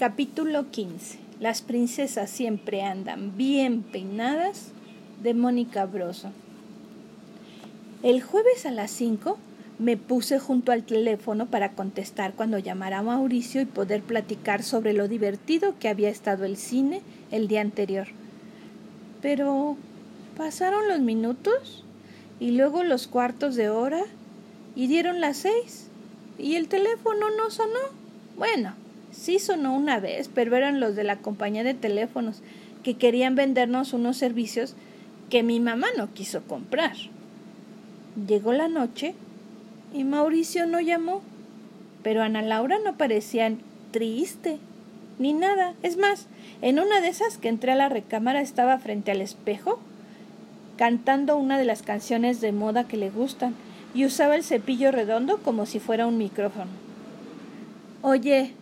Capítulo 15. Las princesas siempre andan bien peinadas de Mónica Broso. El jueves a las 5 me puse junto al teléfono para contestar cuando llamara a Mauricio y poder platicar sobre lo divertido que había estado el cine el día anterior. Pero pasaron los minutos y luego los cuartos de hora y dieron las seis y el teléfono no sonó. Bueno, Sí sonó una vez, pero eran los de la compañía de teléfonos que querían vendernos unos servicios que mi mamá no quiso comprar. Llegó la noche y Mauricio no llamó, pero Ana Laura no parecía triste ni nada. Es más, en una de esas que entré a la recámara estaba frente al espejo cantando una de las canciones de moda que le gustan y usaba el cepillo redondo como si fuera un micrófono. Oye,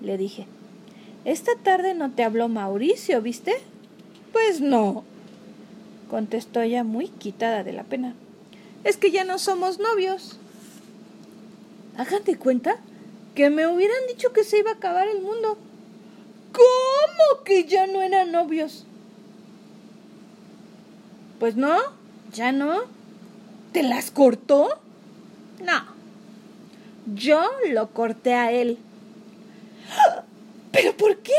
le dije. Esta tarde no te habló Mauricio, ¿viste? Pues no, contestó ella muy quitada de la pena. Es que ya no somos novios. Hagan de cuenta que me hubieran dicho que se iba a acabar el mundo. ¿Cómo que ya no eran novios? Pues no, ya no. ¿Te las cortó? No. Yo lo corté a él. ¿Pero por qué?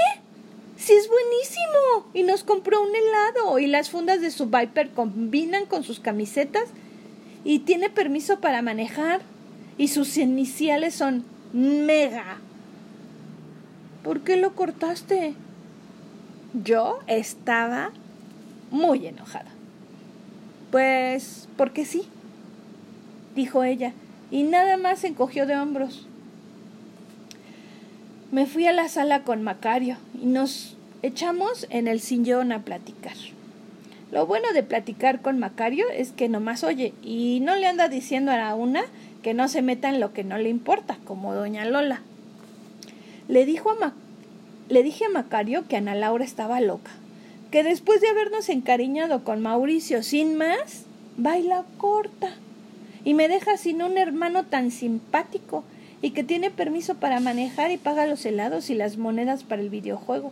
Si es buenísimo. Y nos compró un helado. Y las fundas de su Viper combinan con sus camisetas. Y tiene permiso para manejar. Y sus iniciales son mega. ¿Por qué lo cortaste? Yo estaba muy enojada. Pues porque sí, dijo ella, y nada más se encogió de hombros me fui a la sala con Macario y nos echamos en el sillón a platicar. Lo bueno de platicar con Macario es que nomás oye y no le anda diciendo a la una que no se meta en lo que no le importa, como doña Lola. Le, dijo a le dije a Macario que Ana Laura estaba loca, que después de habernos encariñado con Mauricio sin más, baila corta y me deja sin un hermano tan simpático y que tiene permiso para manejar y paga los helados y las monedas para el videojuego.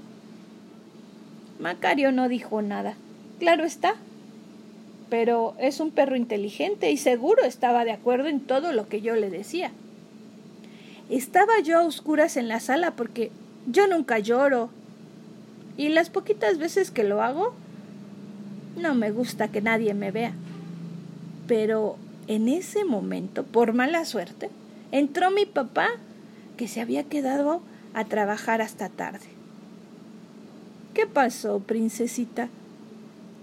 Macario no dijo nada. Claro está. Pero es un perro inteligente y seguro estaba de acuerdo en todo lo que yo le decía. Estaba yo a oscuras en la sala porque yo nunca lloro. Y las poquitas veces que lo hago, no me gusta que nadie me vea. Pero en ese momento, por mala suerte, entró mi papá, que se había quedado a trabajar hasta tarde. ¿Qué pasó, princesita?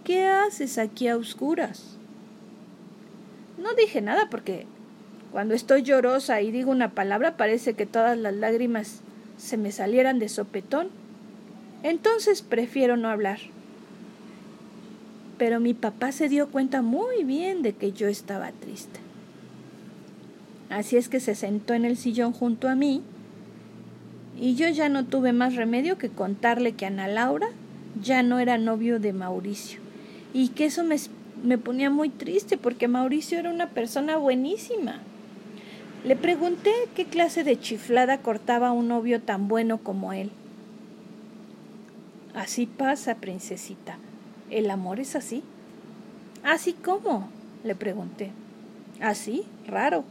¿Qué haces aquí a oscuras? No dije nada porque cuando estoy llorosa y digo una palabra parece que todas las lágrimas se me salieran de sopetón. Entonces prefiero no hablar. Pero mi papá se dio cuenta muy bien de que yo estaba triste. Así es que se sentó en el sillón junto a mí y yo ya no tuve más remedio que contarle que Ana Laura ya no era novio de Mauricio y que eso me, me ponía muy triste porque Mauricio era una persona buenísima. Le pregunté qué clase de chiflada cortaba un novio tan bueno como él. Así pasa, princesita. ¿El amor es así? ¿Así cómo? le pregunté. Así, raro.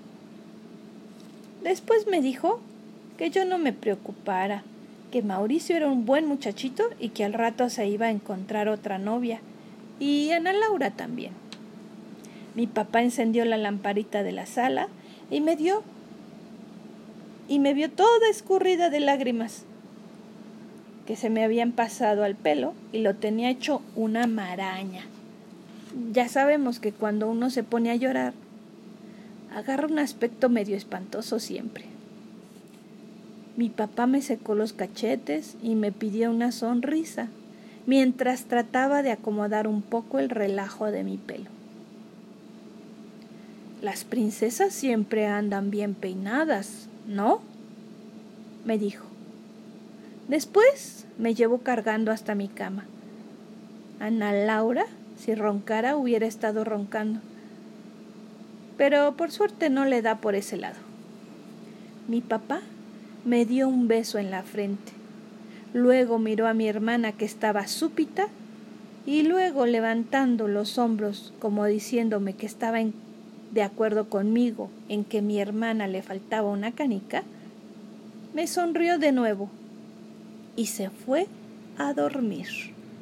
Después me dijo que yo no me preocupara, que Mauricio era un buen muchachito y que al rato se iba a encontrar otra novia, y Ana Laura también. Mi papá encendió la lamparita de la sala y me dio y me vio toda escurrida de lágrimas que se me habían pasado al pelo y lo tenía hecho una maraña. Ya sabemos que cuando uno se pone a llorar, agarra un aspecto medio espantoso siempre. Mi papá me secó los cachetes y me pidió una sonrisa, mientras trataba de acomodar un poco el relajo de mi pelo. Las princesas siempre andan bien peinadas, ¿no? me dijo. Después me llevó cargando hasta mi cama. Ana Laura, si roncara, hubiera estado roncando pero por suerte no le da por ese lado. Mi papá me dio un beso en la frente Luego miró a mi hermana que estaba súpita y luego levantando los hombros como diciéndome que estaba de acuerdo conmigo en que mi hermana le faltaba una canica, me sonrió de nuevo y se fue a dormir.